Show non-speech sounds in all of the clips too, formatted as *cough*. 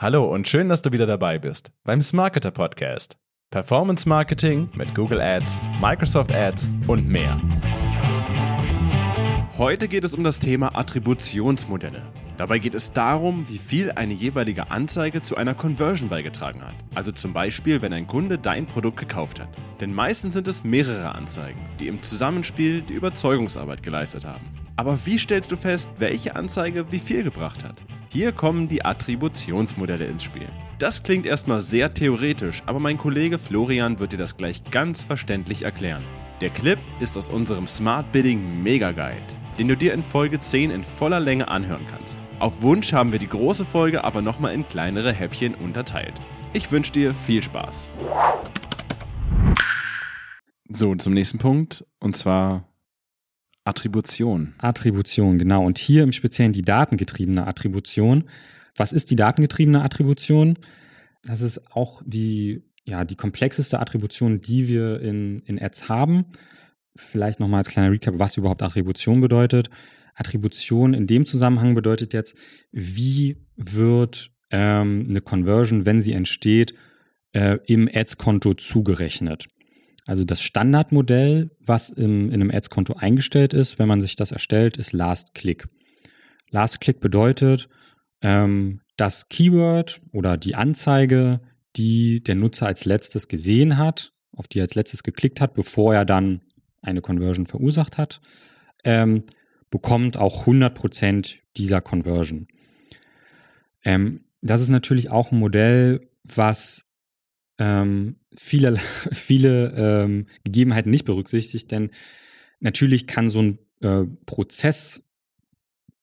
Hallo und schön, dass du wieder dabei bist beim Smarketer Podcast. Performance Marketing mit Google Ads, Microsoft Ads und mehr. Heute geht es um das Thema Attributionsmodelle. Dabei geht es darum, wie viel eine jeweilige Anzeige zu einer Conversion beigetragen hat. Also zum Beispiel, wenn ein Kunde dein Produkt gekauft hat. Denn meistens sind es mehrere Anzeigen, die im Zusammenspiel die Überzeugungsarbeit geleistet haben. Aber wie stellst du fest, welche Anzeige wie viel gebracht hat? Hier kommen die Attributionsmodelle ins Spiel. Das klingt erstmal sehr theoretisch, aber mein Kollege Florian wird dir das gleich ganz verständlich erklären. Der Clip ist aus unserem Smart Bidding Mega Guide, den du dir in Folge 10 in voller Länge anhören kannst. Auf Wunsch haben wir die große Folge aber nochmal in kleinere Häppchen unterteilt. Ich wünsche dir viel Spaß. So, zum nächsten Punkt, und zwar Attribution. Attribution, genau. Und hier im Speziellen die datengetriebene Attribution. Was ist die datengetriebene Attribution? Das ist auch die, ja, die komplexeste Attribution, die wir in, in Ads haben. Vielleicht nochmal als kleiner Recap, was überhaupt Attribution bedeutet. Attribution in dem Zusammenhang bedeutet jetzt, wie wird ähm, eine Conversion, wenn sie entsteht, äh, im Ads-Konto zugerechnet. Also das Standardmodell, was im, in einem Ads-Konto eingestellt ist, wenn man sich das erstellt, ist Last Click. Last Click bedeutet, ähm, das Keyword oder die Anzeige, die der Nutzer als letztes gesehen hat, auf die er als letztes geklickt hat, bevor er dann eine Conversion verursacht hat, ähm, bekommt auch 100% dieser Conversion. Ähm, das ist natürlich auch ein Modell, was ähm, viele, *laughs* viele ähm, Gegebenheiten nicht berücksichtigt, denn natürlich kann so ein äh, Prozess,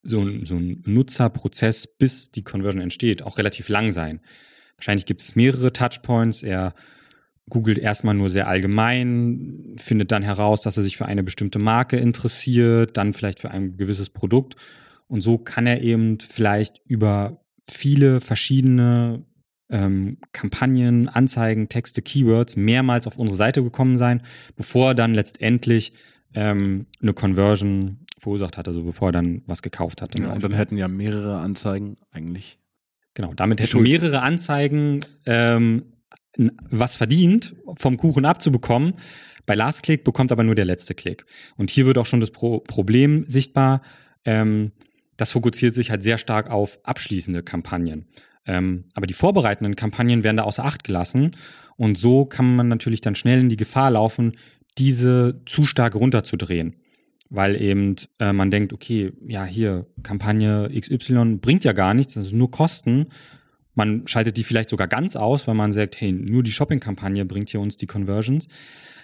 so ein, so ein Nutzerprozess, bis die Conversion entsteht, auch relativ lang sein. Wahrscheinlich gibt es mehrere Touchpoints. Er googelt erstmal nur sehr allgemein, findet dann heraus, dass er sich für eine bestimmte Marke interessiert, dann vielleicht für ein gewisses Produkt. Und so kann er eben vielleicht über viele verschiedene ähm, Kampagnen, Anzeigen, Texte, Keywords mehrmals auf unsere Seite gekommen sein, bevor er dann letztendlich ähm, eine Conversion verursacht hat, also bevor er dann was gekauft hat. Ja, und dann hätten ja mehrere Anzeigen eigentlich. Genau, damit hätten mehrere Anzeigen ähm, was verdient, vom Kuchen abzubekommen. Bei Last Click bekommt aber nur der letzte Klick. Und hier wird auch schon das Pro Problem sichtbar. Ähm, das fokussiert sich halt sehr stark auf abschließende Kampagnen. Ähm, aber die vorbereitenden Kampagnen werden da außer Acht gelassen. Und so kann man natürlich dann schnell in die Gefahr laufen, diese zu stark runterzudrehen. Weil eben äh, man denkt, okay, ja, hier, Kampagne XY bringt ja gar nichts, ist nur Kosten. Man schaltet die vielleicht sogar ganz aus, weil man sagt, hey, nur die Shopping-Kampagne bringt hier uns die Conversions.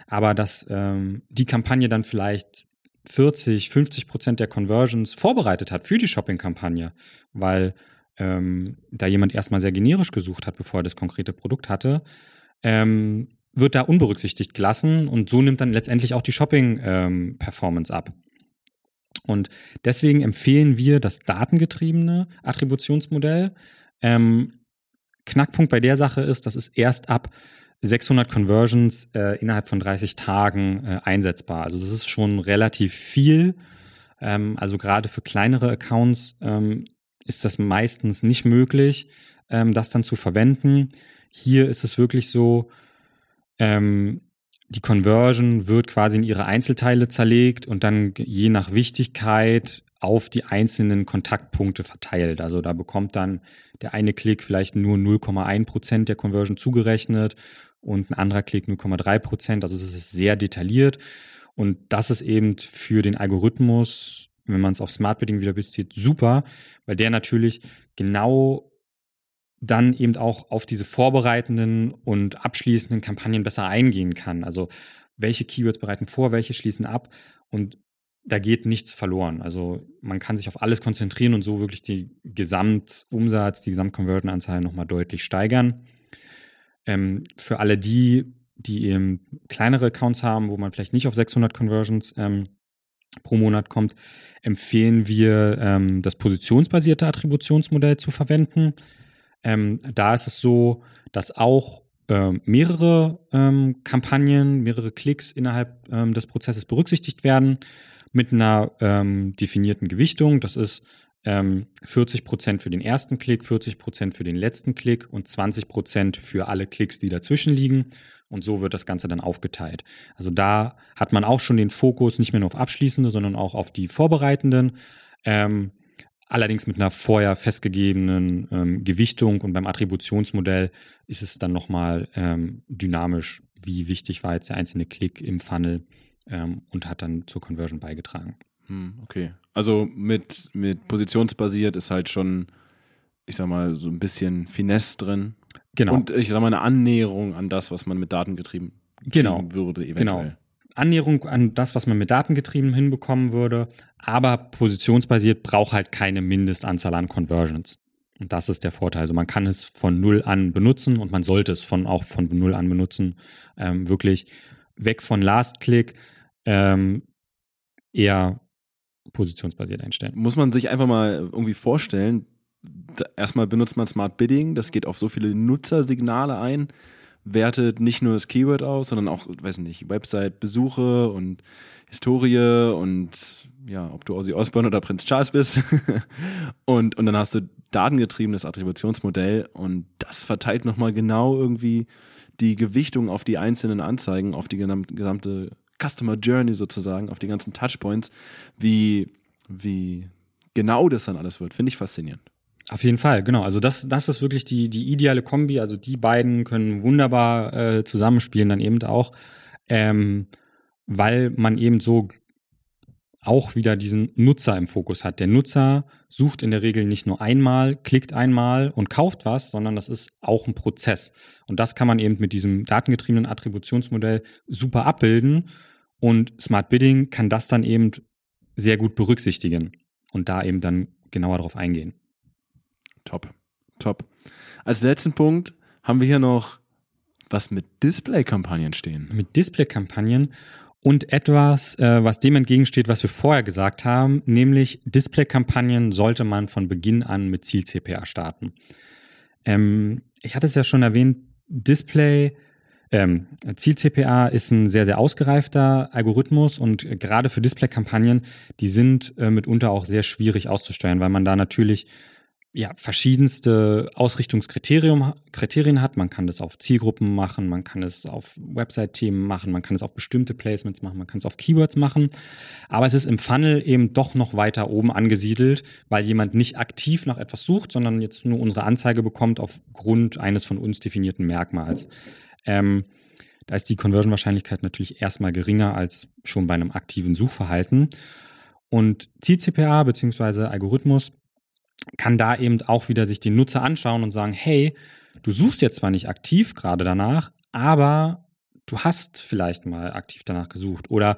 Aber dass ähm, die Kampagne dann vielleicht 40, 50 Prozent der Conversions vorbereitet hat für die Shopping-Kampagne, weil ähm, da jemand erstmal sehr generisch gesucht hat, bevor er das konkrete Produkt hatte, ähm, wird da unberücksichtigt gelassen und so nimmt dann letztendlich auch die Shopping-Performance ähm, ab. Und deswegen empfehlen wir das datengetriebene Attributionsmodell. Ähm, Knackpunkt bei der Sache ist, das ist erst ab 600 Conversions äh, innerhalb von 30 Tagen äh, einsetzbar. Also das ist schon relativ viel. Ähm, also gerade für kleinere Accounts ähm, ist das meistens nicht möglich, ähm, das dann zu verwenden. Hier ist es wirklich so, ähm, die Conversion wird quasi in ihre Einzelteile zerlegt und dann je nach Wichtigkeit auf die einzelnen Kontaktpunkte verteilt. Also da bekommt dann der eine Klick vielleicht nur 0,1 Prozent der Conversion zugerechnet und ein anderer Klick 0,3 Prozent. Also es ist sehr detailliert und das ist eben für den Algorithmus wenn man es auf Smart Bidding wieder bezieht, super, weil der natürlich genau dann eben auch auf diese vorbereitenden und abschließenden Kampagnen besser eingehen kann. Also welche Keywords bereiten vor, welche schließen ab und da geht nichts verloren. Also man kann sich auf alles konzentrieren und so wirklich die Gesamtumsatz, die Gesamtconversion-Anzahl nochmal deutlich steigern. Ähm, für alle die, die eben kleinere Accounts haben, wo man vielleicht nicht auf 600 Conversions ähm, pro Monat kommt, empfehlen wir, ähm, das positionsbasierte Attributionsmodell zu verwenden. Ähm, da ist es so, dass auch ähm, mehrere ähm, Kampagnen, mehrere Klicks innerhalb ähm, des Prozesses berücksichtigt werden mit einer ähm, definierten Gewichtung. Das ist ähm, 40 Prozent für den ersten Klick, 40 Prozent für den letzten Klick und 20 Prozent für alle Klicks, die dazwischen liegen. Und so wird das Ganze dann aufgeteilt. Also da hat man auch schon den Fokus nicht mehr nur auf Abschließende, sondern auch auf die Vorbereitenden. Ähm, allerdings mit einer vorher festgegebenen ähm, Gewichtung und beim Attributionsmodell ist es dann nochmal ähm, dynamisch, wie wichtig war jetzt der einzelne Klick im Funnel ähm, und hat dann zur Conversion beigetragen. Hm, okay. Also mit, mit positionsbasiert ist halt schon, ich sag mal, so ein bisschen Finesse drin. Genau. Und ich sag mal, eine Annäherung an das, was man mit Daten getrieben genau. würde, eventuell. Genau. Annäherung an das, was man mit Datengetrieben hinbekommen würde, aber positionsbasiert braucht halt keine Mindestanzahl an Conversions. Und das ist der Vorteil. Also man kann es von null an benutzen und man sollte es von auch von null an benutzen. Ähm, wirklich weg von Last Click, ähm, eher positionsbasiert einstellen. Muss man sich einfach mal irgendwie vorstellen, erstmal benutzt man Smart Bidding, das geht auf so viele Nutzersignale ein wertet nicht nur das Keyword aus, sondern auch, weiß nicht, Website-Besuche und Historie und ja, ob du Ozzy Osbourne oder Prinz Charles bist. *laughs* und, und dann hast du datengetriebenes Attributionsmodell und das verteilt nochmal genau irgendwie die Gewichtung auf die einzelnen Anzeigen, auf die gesamte Customer Journey sozusagen, auf die ganzen Touchpoints, wie, wie genau das dann alles wird. Finde ich faszinierend. Auf jeden Fall, genau. Also das, das ist wirklich die, die ideale Kombi. Also die beiden können wunderbar äh, zusammenspielen dann eben auch, ähm, weil man eben so auch wieder diesen Nutzer im Fokus hat. Der Nutzer sucht in der Regel nicht nur einmal, klickt einmal und kauft was, sondern das ist auch ein Prozess. Und das kann man eben mit diesem datengetriebenen Attributionsmodell super abbilden. Und Smart Bidding kann das dann eben sehr gut berücksichtigen und da eben dann genauer darauf eingehen. Top. Top. Als letzten Punkt haben wir hier noch was mit Display-Kampagnen stehen. Mit Display-Kampagnen und etwas, äh, was dem entgegensteht, was wir vorher gesagt haben, nämlich Display-Kampagnen sollte man von Beginn an mit Ziel-CPA starten. Ähm, ich hatte es ja schon erwähnt, Display ähm, Ziel-CPA ist ein sehr, sehr ausgereifter Algorithmus und gerade für Display-Kampagnen, die sind äh, mitunter auch sehr schwierig auszusteuern, weil man da natürlich ja, verschiedenste Ausrichtungskriterien Kriterien hat. Man kann das auf Zielgruppen machen, man kann es auf Website-Themen machen, man kann es auf bestimmte Placements machen, man kann es auf Keywords machen. Aber es ist im Funnel eben doch noch weiter oben angesiedelt, weil jemand nicht aktiv nach etwas sucht, sondern jetzt nur unsere Anzeige bekommt aufgrund eines von uns definierten Merkmals. Ähm, da ist die Conversion-Wahrscheinlichkeit natürlich erstmal geringer als schon bei einem aktiven Suchverhalten. Und Ziel-CPA bzw. Algorithmus kann da eben auch wieder sich den Nutzer anschauen und sagen, hey, du suchst jetzt zwar nicht aktiv gerade danach, aber du hast vielleicht mal aktiv danach gesucht oder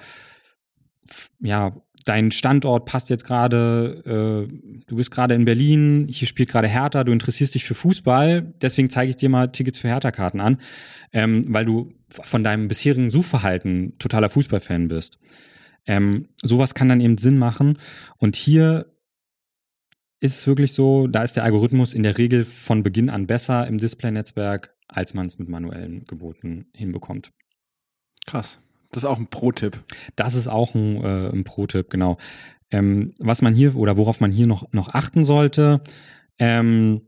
ja, dein Standort passt jetzt gerade, äh, du bist gerade in Berlin, hier spielt gerade Hertha, du interessierst dich für Fußball, deswegen zeige ich dir mal Tickets für Hertha-Karten an, ähm, weil du von deinem bisherigen Suchverhalten totaler Fußballfan bist. Ähm, sowas kann dann eben Sinn machen. Und hier ist es wirklich so, da ist der Algorithmus in der Regel von Beginn an besser im Display-Netzwerk, als man es mit manuellen Geboten hinbekommt. Krass. Das ist auch ein Pro-Tipp. Das ist auch ein, äh, ein Pro-Tipp, genau. Ähm, was man hier oder worauf man hier noch, noch achten sollte, ähm,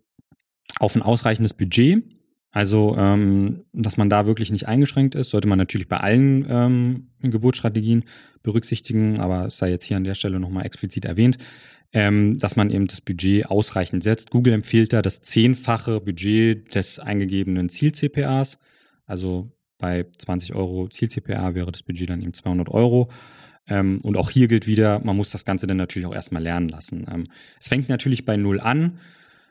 auf ein ausreichendes Budget. Also, ähm, dass man da wirklich nicht eingeschränkt ist, sollte man natürlich bei allen ähm, Geburtsstrategien berücksichtigen, aber es sei jetzt hier an der Stelle nochmal explizit erwähnt ähm, dass man eben das Budget ausreichend setzt. Google empfiehlt da das zehnfache Budget des eingegebenen Ziel-CPAs. Also bei 20 Euro Ziel-CPA wäre das Budget dann eben 200 Euro. Ähm, und auch hier gilt wieder, man muss das Ganze dann natürlich auch erstmal lernen lassen. Ähm, es fängt natürlich bei Null an.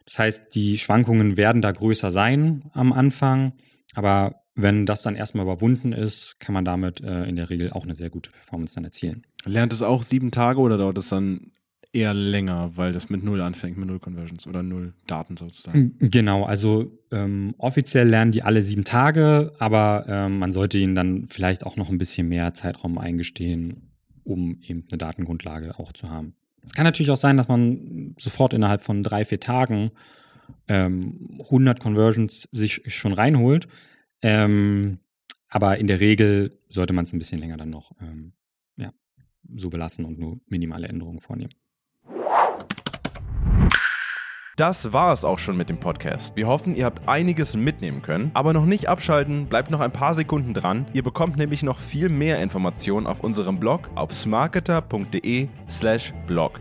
Das heißt, die Schwankungen werden da größer sein am Anfang. Aber wenn das dann erstmal überwunden ist, kann man damit äh, in der Regel auch eine sehr gute Performance dann erzielen. Lernt es auch sieben Tage oder dauert es dann eher länger, weil das mit Null anfängt, mit Null Conversions oder Null Daten sozusagen. Genau, also ähm, offiziell lernen die alle sieben Tage, aber ähm, man sollte ihnen dann vielleicht auch noch ein bisschen mehr Zeitraum eingestehen, um eben eine Datengrundlage auch zu haben. Es kann natürlich auch sein, dass man sofort innerhalb von drei, vier Tagen ähm, 100 Conversions sich schon reinholt. Ähm, aber in der Regel sollte man es ein bisschen länger dann noch ähm, ja, so belassen und nur minimale Änderungen vornehmen. Das war es auch schon mit dem Podcast. Wir hoffen, ihr habt einiges mitnehmen können, aber noch nicht abschalten, bleibt noch ein paar Sekunden dran. Ihr bekommt nämlich noch viel mehr Informationen auf unserem Blog auf smarketer.de/slash blog.